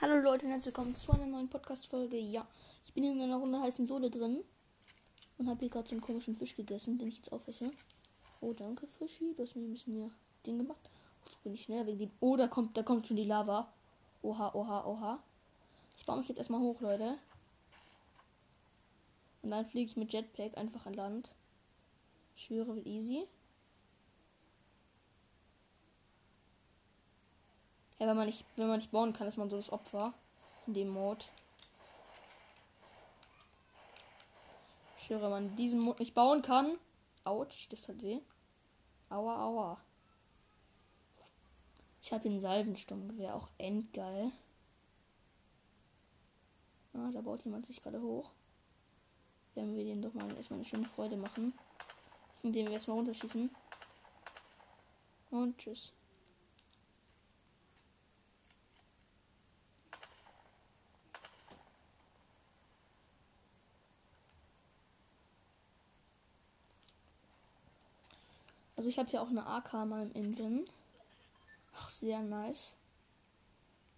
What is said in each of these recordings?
Hallo Leute und herzlich willkommen zu einer neuen Podcast-Folge. Ja, ich bin in einer Runde heißen Sohle drin und habe hier gerade so einen komischen Fisch gegessen, den ich jetzt aufesse. Oh, danke Fischi, du hast mir ein bisschen mehr Ding gemacht. So bin ich schneller wegen dem. Oh, da kommt, da kommt schon die Lava. Oha, oha, oha. Ich baue mich jetzt erstmal hoch, Leute. Und dann fliege ich mit Jetpack einfach an Land. Ich schwöre, wird easy. Ja, wenn man nicht, wenn man nicht bauen kann, ist man so das Opfer in dem Mode. Ich schwöre, wenn man diesen Mode nicht bauen kann. Autsch, das hat weh. Aua, aua. Ich habe ein Salvensturmgewehr, auch endgeil. Ah, da baut jemand sich gerade hoch. Werden wir den doch mal erstmal eine schöne Freude machen. Indem wir erstmal runterschießen. Und tschüss. Also ich habe hier auch eine AK mal im Inven. Ach, sehr nice.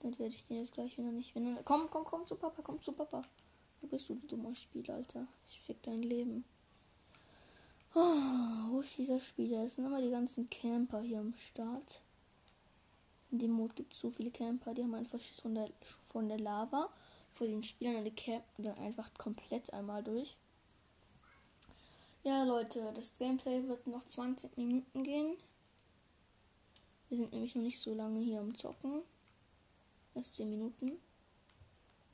Dann werde ich den jetzt gleich wieder nicht finden. Komm, komm, komm zu Papa, komm zu Papa. Wo bist du, du dummer Spiel, Alter? Ich fick dein Leben. Oh, wo ist dieser Spieler? Das sind immer die ganzen Camper hier am Start. In dem Mode gibt es so viele Camper, die haben einfach Schiss von der, von der Lava. Vor den Spielern die campen dann einfach komplett einmal durch. Ja, Leute, das Gameplay wird noch 20 Minuten gehen. Wir sind nämlich noch nicht so lange hier am Zocken. Erst 10 Minuten.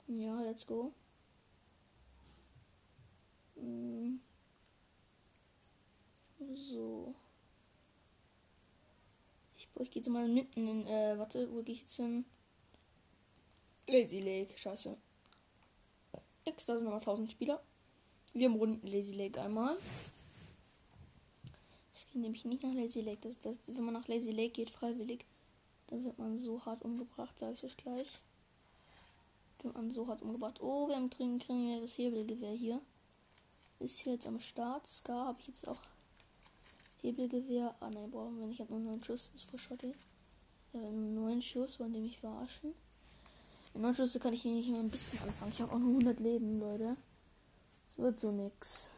Ja, let's go. Mm. So. Ich, ich gehe jetzt mal mitten in, äh, warte, wo gehe ich jetzt hin? Lazy Lake, scheiße. X, da sind nochmal 1000 Spieler. Wir haben Runden Lazy Lake einmal. Ich gehe nämlich nicht nach Lazy Lake. Das, das, wenn man nach Lazy Lake geht, freiwillig, dann wird man so hart umgebracht, sage ich euch gleich. Wird man so hart umgebracht. Oh, wir haben drin kriegen wir das Hebelgewehr hier. Ist hier jetzt am Start. Scar habe ich jetzt auch Hebelgewehr. Ah nein, brauchen wir nicht. Ich habe nur neun Schuss. Das ist voll. Ja, nur neun Schuss, wollen die mich verarschen. In neun Schüsse kann ich hier nicht mehr ein bisschen anfangen. Ich habe auch nur 100 Leben, Leute. Es wird so nix.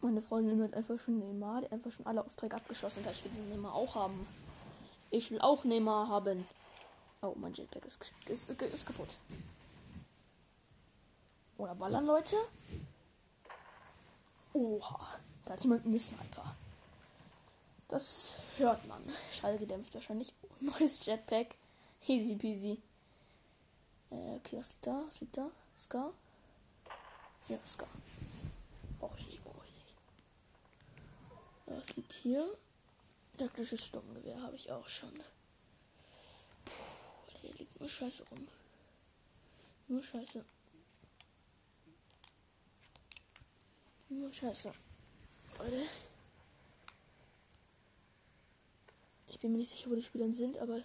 Meine Freundin hat einfach schon Neymar, die einfach schon alle Aufträge abgeschossen hat. Ich will den Neymar auch haben. Ich will auch Neymar haben. Oh, mein Jetpack ist, ist, ist, ist kaputt. Oder ballern, Leute? Oha, da hat jemand einen Sniper. Das hört man. Schall gedämpft wahrscheinlich. Oh, neues Jetpack. Easy peasy. Äh, okay, was liegt da? Was liegt da? Scar? Ja, Scar. Brauche ich nicht, brauche ich nicht. Ja, was liegt hier? Taktisches Sturmgewehr habe ich auch schon. Puh, hier liegt nur Scheiße rum. Nur Scheiße. Nur Scheiße. Leute. Ich bin mir nicht sicher, wo die Spieler sind, aber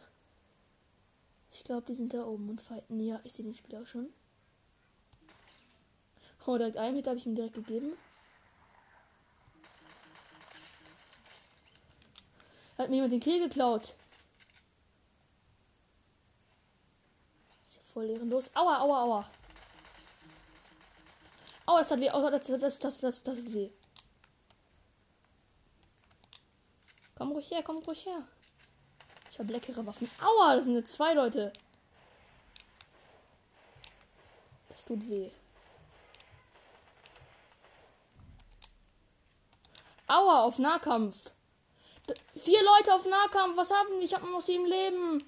ich glaube, die sind da oben und fighten. Ja, ich sehe den Spieler auch schon. Oh, direkt einen Hit habe ich ihm direkt gegeben. Hat mir jemand den Kill geklaut. Ist ja voll ehrenlos. Aua, aua, aua. Aua, das hat weh. Aua, das, das, das, das, das, hat weh. Komm ruhig her, komm ruhig her. Ich habe leckere Waffen. Aua, das sind jetzt zwei Leute. Das tut weh. Aua, auf Nahkampf. D vier Leute auf Nahkampf. Was haben die? Ich habe noch sieben Leben.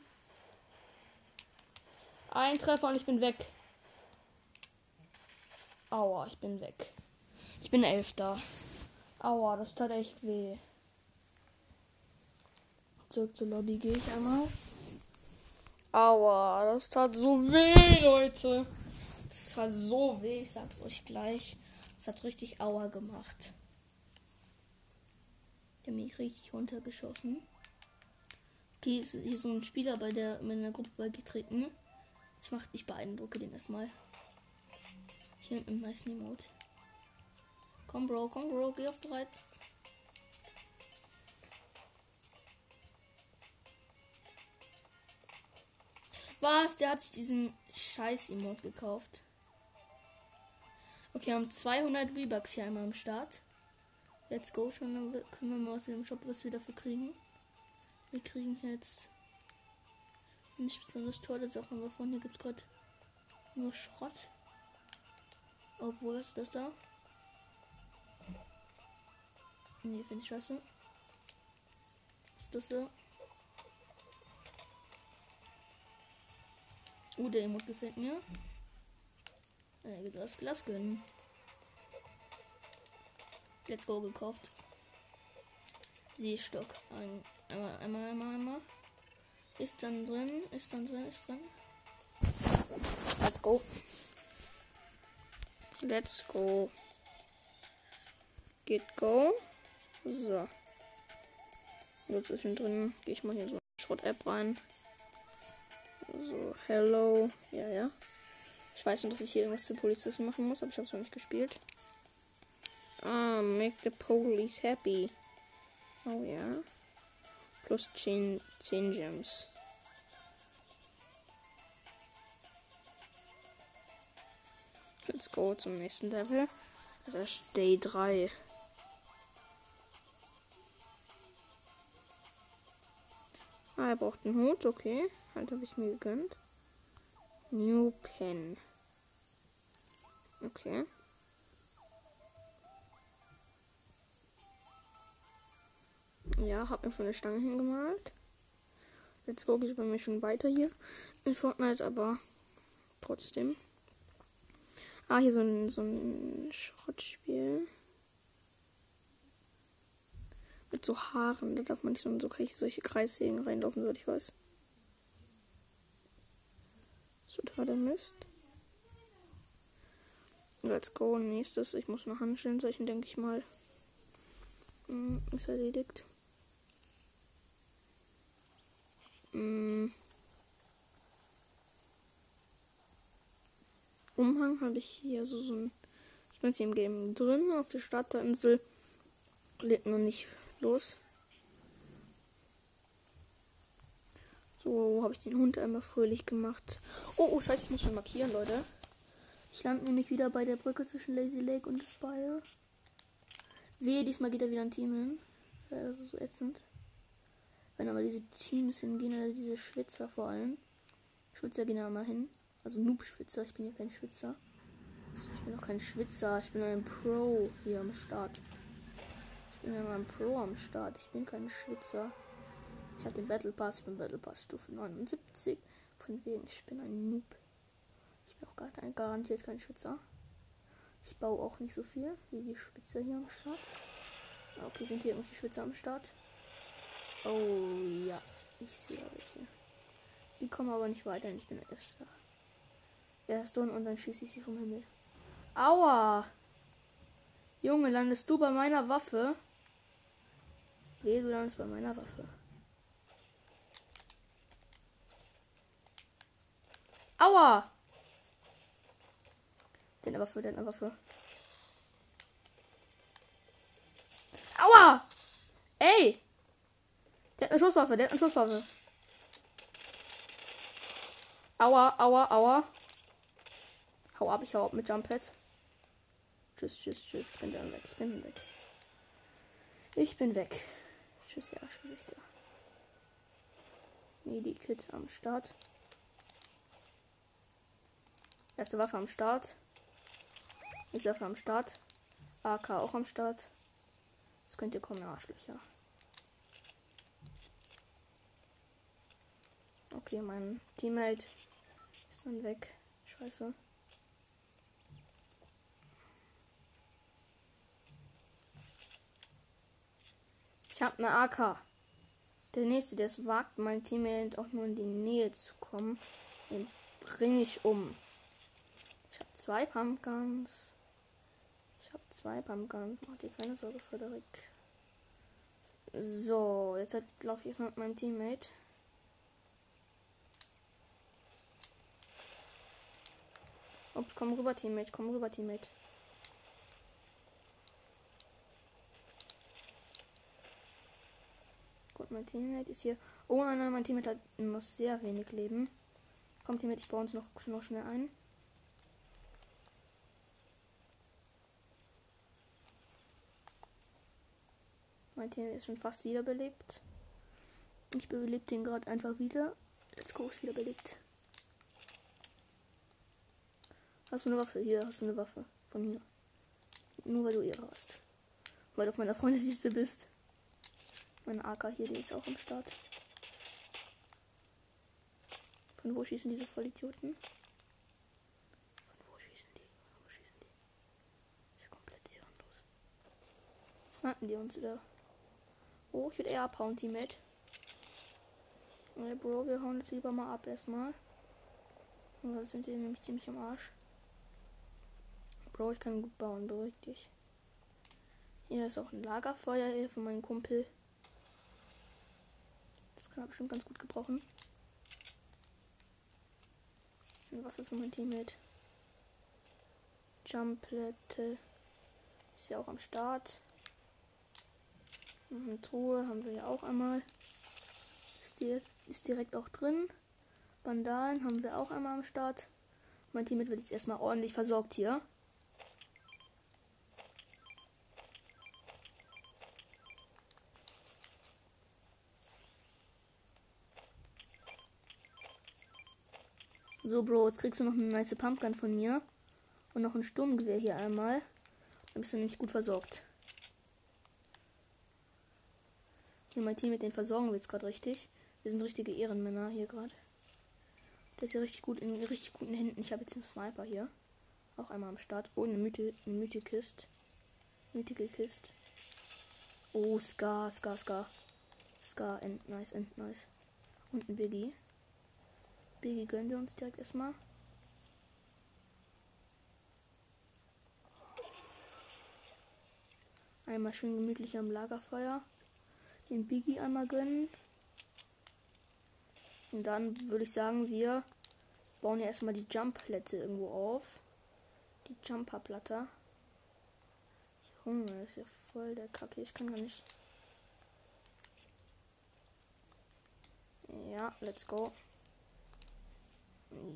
Ein Treffer und ich bin weg. Aua, ich bin weg. Ich bin Elfter. Aua, das tat echt weh. Zurück zur Lobby gehe ich einmal. Aua, das tat so weh, Leute. Das tat so weh, ich sag's euch gleich. Das hat richtig Aua gemacht. Der mich richtig runtergeschossen. Okay, hier ist so ein Spieler bei der meiner Gruppe beigetreten. Ich mach, ich beeindrucke den erstmal. Hier mit einem nice Emote. Komm, Bro, komm, Bro, geh auf drei. Was? Der hat sich diesen scheiß Emote gekauft. Okay, wir haben 200 V-Bucks hier einmal am Start. Let's go schon. Können wir mal aus dem Shop was wieder für kriegen. Wir kriegen jetzt nicht besonders tolle Sachen, aber von hier gibt es gerade nur Schrott. Obwohl, was ist das da? Nee, finde ich scheiße. Ist das so? Uh, der Emote gefällt mir. Äh, das Glas gönnen. Let's go gekauft. Seestock. Ein, einmal, einmal, einmal, einmal. Ist dann drin, ist dann drin, ist drin. Let's go. Let's go. Geht go. So. Nur zwischendrin gehe ich mal hier so eine Schrott-App rein. So, hello. Ja, ja. Ich weiß nur, dass ich hier irgendwas zu Polizisten machen muss, aber ich habe es noch nicht gespielt. Ah, make the police happy. Oh ja. Plus 10, 10 Gems. Let's go zum nächsten Level. Das ist Day 3. Ah, er braucht einen Hut, okay. Halt habe ich mir gegönnt. New Pen. Okay. Ja, hab mir von der Stange hingemalt. Jetzt gucke ich bei mir schon weiter hier in Fortnite, aber trotzdem. Ah, hier so ein, so ein Schrottspiel. Mit so Haaren. Da darf man nicht so, so solche Kreissägen reinlaufen, soweit ich weiß. So totaler Mist. Let's go. Nächstes. Ich muss noch Handschellenzeichen, denke ich mal. Hm, ist erledigt. Hm. Umhang habe ich hier so, so ein. Ich bin jetzt hier im Game drin, auf der Starterinsel. Lädt noch nicht los. So habe ich den Hund einmal fröhlich gemacht. Oh, oh, scheiße, ich muss schon markieren, Leute. Ich lande nämlich wieder bei der Brücke zwischen Lazy Lake und Spire. Wehe, diesmal geht da wieder ein Team hin. Das ist so ätzend. Wenn aber diese Teams hingehen, oder diese Schwitzer vor allem. Schwitzer gehen da mal hin. Also Noob-Schwitzer, ich bin ja kein Schwitzer. Ich bin auch kein Schwitzer, ich bin ein Pro hier am Start. Bin ja ein Pro am Start, ich bin kein Schwitzer. Ich habe den Battle Pass, ich bin Battle Pass Stufe 79. Von wegen, ich bin ein Noob. Ich bin auch gar kein, garantiert kein Schwitzer. Ich baue auch nicht so viel wie die Spitze hier am Start. Okay, sind hier irgendwelche Schwitzer am Start? Oh ja, ich sehe welche. Die kommen aber nicht weiter, ich bin der Erste. Erste und dann schieße ich sie vom Himmel. Aua! Junge, landest du bei meiner Waffe? Weh, bei meiner Waffe. Aua! Den Waffe, den Waffe. Aua! Ey! Der hat eine Schusswaffe, der hat eine Schusswaffe. Aua, aua, aua. Hau ab, ich hau ab mit Jump Pad. Tschüss, tschüss, tschüss. Ich bin dann weg. Ich bin weg. Ich bin weg. Tschüss, ja, Arschgesichter. Medikit am Start. Erste Waffe am Start. Nächste Waffe am Start. AK auch am Start. Jetzt könnt ihr kommen, Arschlöcher. Okay, mein Teammate ist dann weg. Scheiße. Habe eine AK. Der nächste, der es wagt, mein Teammate auch nur in die Nähe zu kommen, den bringe ich um. Ich habe zwei Pumpguns. Ich habe zwei Pumpguns. Mach dir keine Sorge, Frederik. So, jetzt laufe ich erstmal mit meinem Teammate. Ups, komm rüber, Teammate. Komm rüber, Teammate. Mein Teammate ist hier. Oh nein, nein, mein Teammate hat noch sehr wenig Leben. Kommt mit, ich baue uns noch, noch schnell ein. Mein Team ist schon fast wiederbelebt. Ich belebe den gerade einfach wieder. Let's go, ist wiederbelebt. Hast du eine Waffe? Hier hast du eine Waffe. Von mir. Nur weil du ihre hast. Weil du auf meiner Freundesliste bist. Meine AK hier, die ist auch am Start. Von wo schießen diese Vollidioten? Von wo schießen die? Von wo schießen die? Ist komplett ehrenlos. Snipen die uns wieder? Oh, ich würde eher abhauen, Teammate. Okay, Bro, wir hauen jetzt lieber mal ab erstmal. Und dann sind wir nämlich ziemlich am Arsch. Bro, ich kann gut bauen, beruhig dich. Hier ist auch ein Lagerfeuer hier von meinem Kumpel. Kann er bestimmt ganz gut gebrauchen. Eine Waffe für mein Teammate. Jumplette. Ist ja auch am Start. Eine Truhe haben wir ja auch einmal. Ist, die, ist direkt auch drin. Bandalen haben wir auch einmal am Start. Mein Teammate wird jetzt erstmal ordentlich versorgt hier. So, Bro, jetzt kriegst du noch eine nice Pumpgun von mir. Und noch ein Sturmgewehr hier einmal. Dann bist du nämlich gut versorgt. Hier mein Team mit den versorgen wir jetzt gerade richtig. Wir sind richtige Ehrenmänner hier gerade. Der ist ja richtig gut in richtig guten Händen. Ich habe jetzt einen Sniper hier. Auch einmal am Start. Oh, eine Mythe, eine Mythikist. Mythical Kist. Oh, Scar, Scar, Scar. Scar, end nice, end nice. Und ein Biggie. Biggie gönnen wir uns direkt erstmal. Einmal schön gemütlich am Lagerfeuer. Den Biggie einmal gönnen. Und dann würde ich sagen, wir bauen ja erstmal die Jump-Plätze irgendwo auf. Die Jumper-Platte. Junge, das ist ja voll der Kacke. Ich kann gar nicht. Ja, let's go.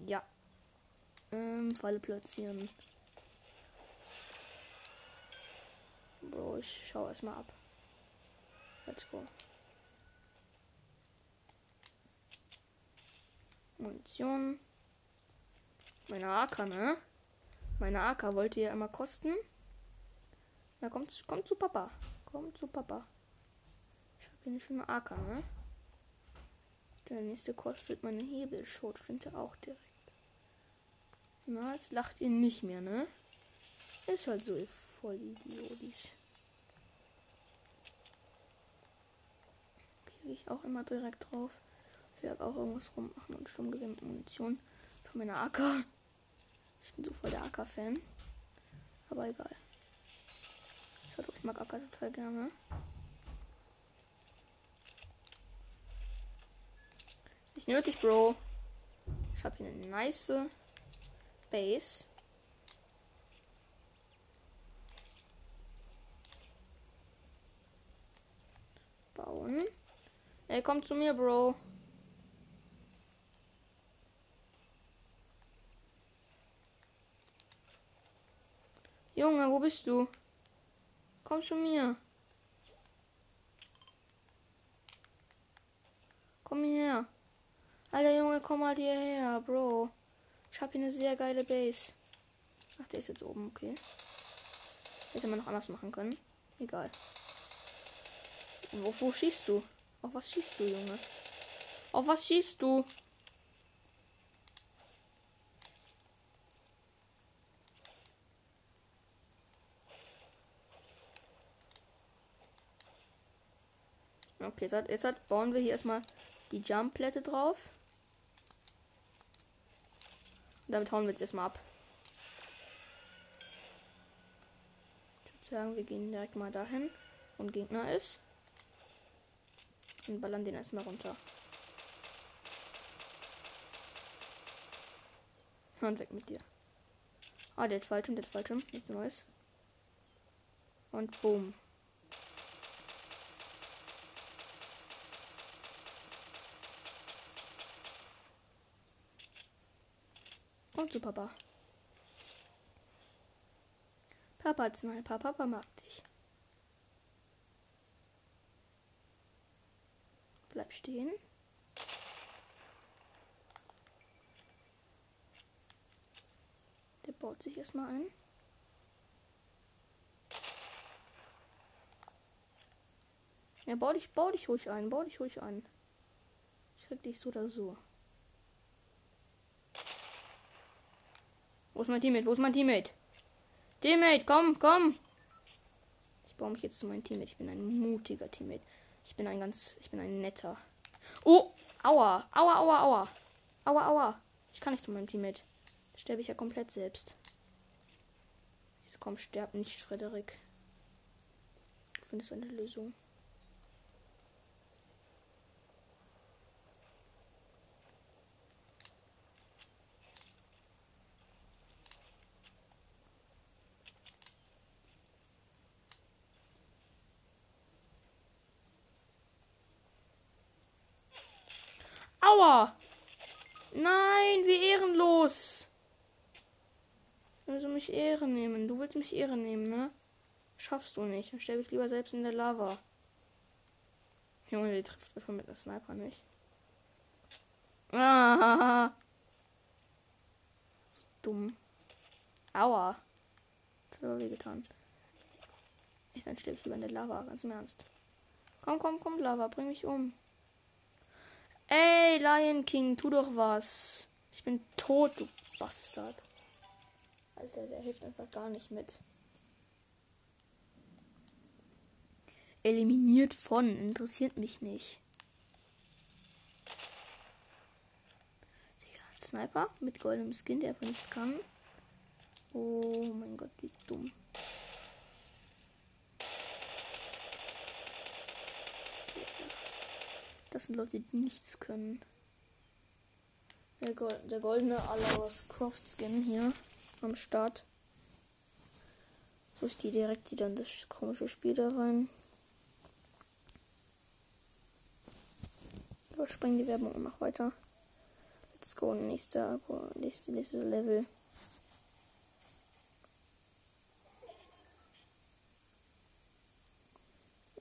Ja. Ähm, Falle platzieren. Bro, ich schau erstmal ab. Let's go. Munition. Meine AK, ne? Meine AK wollte ja immer kosten. Na, kommt, kommt zu Papa. Kommt zu Papa. Ich habe hier eine schöne AK, ne? Der nächste kostet meine Hebelschrotflinte auch direkt. Na, jetzt lacht ihr nicht mehr, ne? Ist halt so, ihr Vollidiotis. Kriege ich auch immer direkt drauf. Ich werde auch irgendwas rummachen und schon gewinnt Munition für meine AK. Ich bin so voll der AK-Fan. Aber egal. Ich mag AK total gerne. Nicht nötig, Bro. Ich habe hier eine nice Base. Bauen. Ey, komm zu mir, Bro. Junge, wo bist du? Komm zu mir. Komm hierher. Alter Junge, komm mal hierher, Bro. Ich habe hier eine sehr geile Base. Ach, der ist jetzt oben, okay. Hätte man noch anders machen können. Egal. Wo, wo schießt du? Auf was schießt du, Junge? Auf was schießt du? Okay, jetzt, hat, jetzt hat, bauen wir hier erstmal die Jump-Plätte drauf. Und damit hauen wir jetzt erstmal ab. Ich würde sagen, wir gehen direkt mal dahin, wo ein Gegner ist. Und ballern den erstmal runter. Und weg mit dir. Ah, der hat Fallschirm, der hat Fallschirm. Nichts Neues. Und boom. Zu Papa. Papa Sniper, Papa mag dich. Bleib stehen. Der baut sich erstmal ein. Ja, bau dich, bau dich ruhig ein, bau dich ruhig ein. Ich krieg dich so oder so. Wo ist mein Teammate? Wo ist mein Teammate? Teammate, komm, komm! Ich baue mich jetzt zu meinem Teammate. Ich bin ein mutiger Teammate. Ich bin ein ganz, ich bin ein netter. Oh, aua, aua, aua, aua. Aua, aua. Ich kann nicht zu meinem Teammate. Da sterbe ich ja komplett selbst. Jetzt komm, sterb nicht, Frederik. Ich finde es eine Lösung. Aua! Nein, wie ehrenlos! Also mich Ehre nehmen. Du willst mich Ehre nehmen, ne? Schaffst du nicht. Dann sterbe ich lieber selbst in der Lava. Junge, die trifft einfach mit der Sniper nicht. Ah, dumm. Aua. Das hat aber wehgetan. Ich dann sterbe ich lieber in der Lava, ganz im Ernst. Komm, komm, komm, Lava, bring mich um. Ey, Lion King, tu doch was. Ich bin tot, du Bastard. Alter, der hilft einfach gar nicht mit. Eliminiert von, interessiert mich nicht. Sniper mit goldenem Skin, der einfach nichts kann. Oh mein Gott, wie dumm. Das sind Leute, die nichts können. Der, Gold, der goldene Alawas Croft Skin hier am Start. So, ich gehe direkt wieder in das komische Spiel da rein. Überspringen die Werbung und mach weiter. Let's go, nächster, nächste, nächste Level.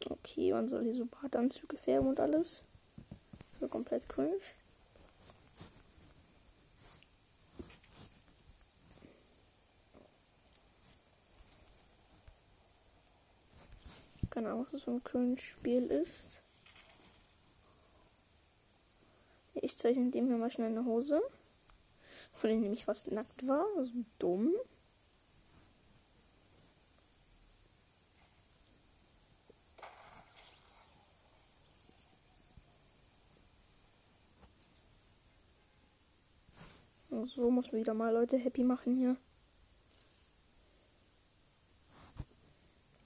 Okay, man soll hier so Badanzüge färben und alles. So komplett cringe. Keine Ahnung, was das für ein cringe Spiel ist. Ich zeichne dem hier mal schnell eine Hose. Von dem nämlich fast nackt war. So dumm. So muss wieder mal Leute happy machen hier.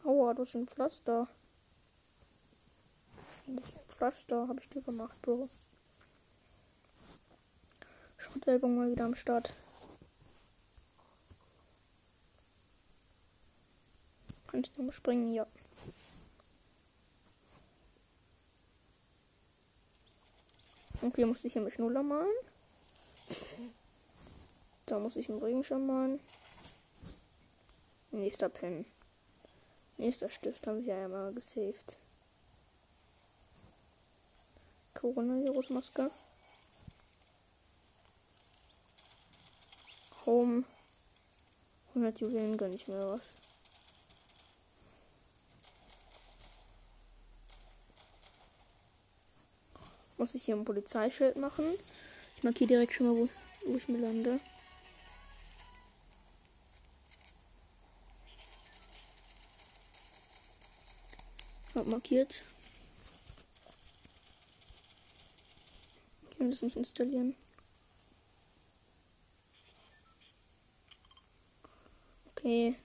Aua, das ist ein Pflaster. Das ist ein Pflaster, habe ich dir gemacht, Bro. Schrottwerbung mal wieder am Start. Kann ich nochmal springen? Ja. Okay, musste ich hier mit Schnuller malen. Da muss ich einen Regenschirm. Nächster Pen. Nächster Stift haben wir ja mal gesaved. Coronavirus-Maske. Home. 100 Juwelen gönne ich mir was. Muss ich hier ein Polizeischild machen? Ich markiere direkt schon mal, wo, wo ich mir lande. Hab markiert. Ich kann das nicht installieren. Okay.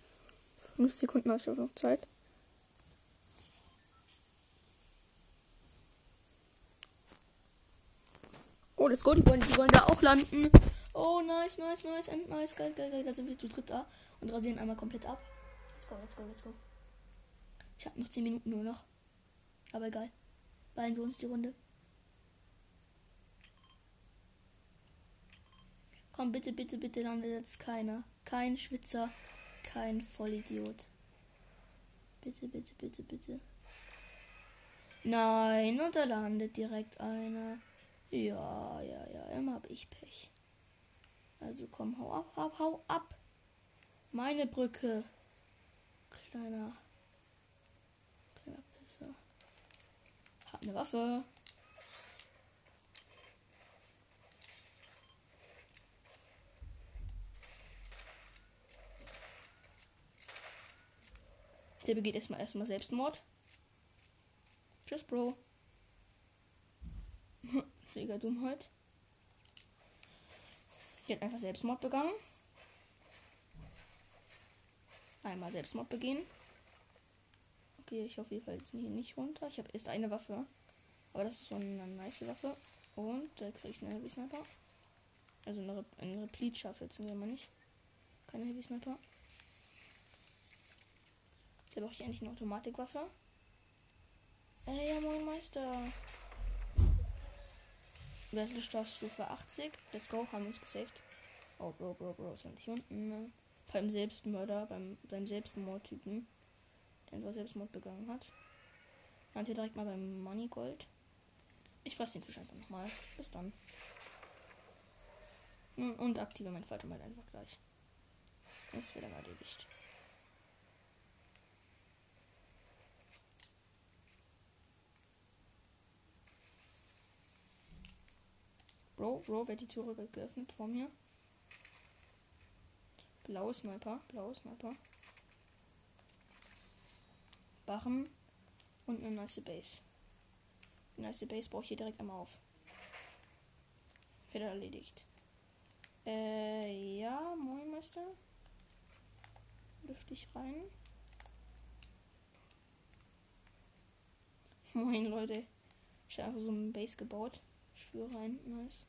5 Sekunden habe ich auch noch Zeit. Oh, let's go. Die die wollen da auch landen. Oh, nice, nice, nice, and nice. Geil, geil, geil. Da sind wir zu dritt da und rasieren einmal komplett ab. Let's go, let's go, let's go. Ich habe noch 10 Minuten nur noch. Aber egal. Ballen wir uns die Runde. Komm, bitte, bitte, bitte landet jetzt keiner. Kein Schwitzer, kein Vollidiot. Bitte, bitte, bitte, bitte. Nein, und da landet direkt einer. Ja, ja, ja, immer hab ich Pech. Also komm, hau ab, hau, hau ab. Meine Brücke. Kleiner Pisser. Hab eine Waffe. Der begeht erstmal erstmal Selbstmord. Tschüss, Bro. Mega Dummheit. Die hat einfach Selbstmord begangen. Einmal Selbstmord begehen. Okay, ich hoffe, ihr fällt hier nicht runter. Ich habe erst eine Waffe. Aber das ist so eine nice Waffe. Und da kriege ich eine Heavy Sniper. Also eine, Re eine Replete schaffe jetzt wir mal nicht. Keine Heavy Sniper. Jetzt brauche ich eigentlich eine Automatikwaffe. Ey, ja, moin Meister. Stufe 80. Let's go, haben uns gesaved. Oh, Bro, Bro, Bro, ist nicht unten. Ne? Beim Selbstmörder, beim, beim Selbstmordtypen, einfach Selbstmord begangen hat. Dann hier direkt mal beim Money Gold. Ich fress den Fisch einfach nochmal. Bis dann. Hm, und aktive mein halt einfach gleich. Das wird aber erledigt. Bro, Bro, wird die Türe geöffnet vor mir. Blaue Sniper, blaue Sniper. Barren und eine nice Base. Die nice Base brauche ich hier direkt einmal auf. Wird erledigt. Äh, ja, moin Meister. Lüfte ich rein. Moin Leute. Ich habe so ein Base gebaut. Ich führe rein, nice.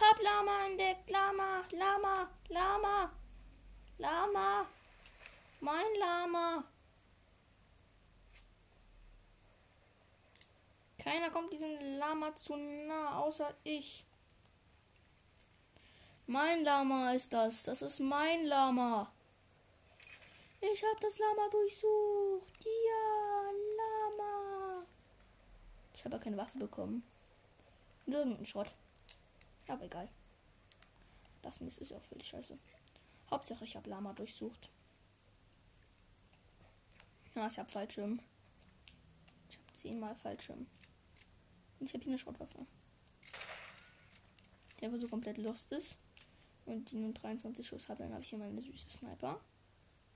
Hab Lama entdeckt, Lama, Lama, Lama, Lama, mein Lama. Keiner kommt diesem Lama zu nah, außer ich. Mein Lama ist das. Das ist mein Lama. Ich hab das Lama durchsucht. Ja, Lama. Ich habe keine Waffe bekommen. Nirgendeinen Schrott. Aber egal. Das Mist ist auch völlig scheiße. Hauptsache ich habe Lama durchsucht. Ja, ich habe Fallschirm. Ich habe zehnmal Fallschirm. Und ich habe hier eine Schrottwaffe. Der aber so komplett lost ist. Und die nur 23 Schuss hat, dann habe ich hier meine süße Sniper.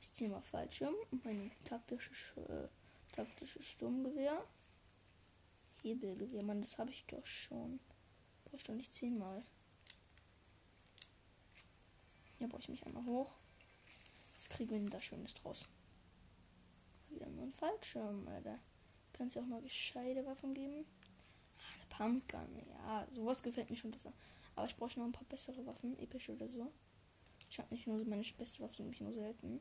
Ich ziehe mal Fallschirm und mein taktisches, äh, taktisches Sturmgewehr. Hebelgewehr, Mann, das habe ich doch schon. Brauche ich doch nicht zehnmal. Hier brauche ich mich einmal hoch. Was kriegen wir denn da Schönes draus? Wieder nur ein Fallschirm, Alter. Kannst du auch mal gescheite Waffen geben? Pumpgun. Ja, sowas gefällt mir schon besser. Aber ich brauche noch ein paar bessere Waffen, epische oder so. Ich habe nicht nur meine beste Waffe, nämlich nur selten.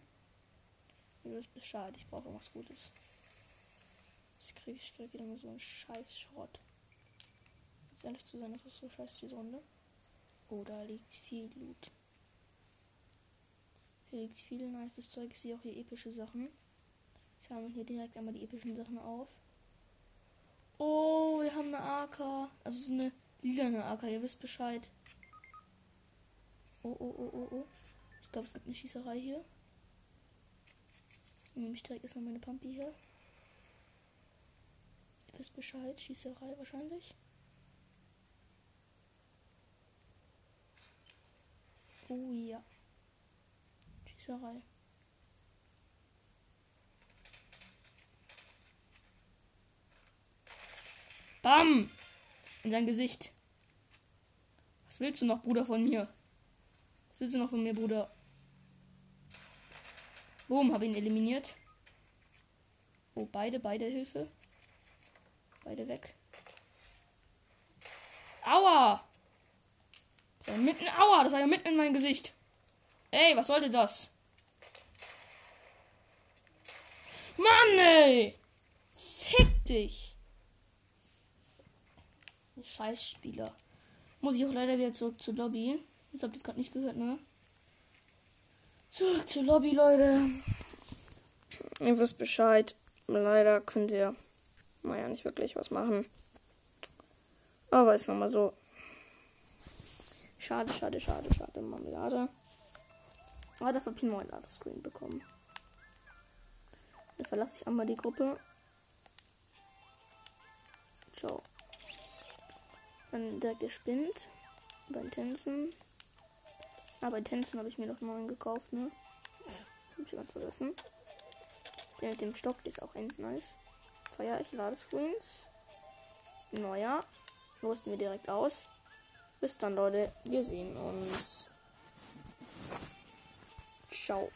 Das ist bescheid. Ich brauche irgendwas Gutes. Jetzt kriege ich direkt wieder nur so einen scheiß Schrott jetzt ehrlich zu sein, das ist so scheiße, diese Runde. Oh, da liegt viel Loot. Hier liegt viel nices Zeug. Ich sehe auch hier epische Sachen. Ich habe hier direkt einmal die epischen Sachen auf. Oh, wir haben eine AK. Also so eine lilane AK, ihr wisst Bescheid. Oh, oh, oh, oh, oh. Ich glaube, es gibt eine Schießerei hier. Nehme ich direkt erstmal meine Pumpy hier. Ihr wisst Bescheid, Schießerei wahrscheinlich. Oh ja. Schießerei. Bam! In sein Gesicht. Was willst du noch, Bruder, von mir? Was willst du noch von mir, Bruder? Boom, habe ihn eliminiert. Oh, beide, beide Hilfe. Beide weg. Aua! Das war mitten, aua, das war ja mitten in mein Gesicht. Ey, was sollte das? Mann, ey! Fick dich! Scheißspieler. Muss ich auch leider wieder zurück zur Lobby. Das habt ihr gerade nicht gehört, ne? Zurück zur Lobby, Leute. Ihr wisst Bescheid. Leider können wir, naja, nicht wirklich was machen. Aber ist nochmal so. Schade, schade, schade, schade. Marmelade. Aber dafür habe ich einen neuen Ladescreen bekommen. Da verlasse ich einmal die Gruppe. Ciao. Dann direkt gespinnt. Bei Tänzen. Aber bei Tänzen habe ich mir noch neuen gekauft, ne? Hab ich ganz vergessen. Der mit dem Stock der ist auch end nice. Feier ich Ladescreens. Neuer. Rüsten wir direkt aus. Bis dann, Leute. Wir sehen uns. Ciao.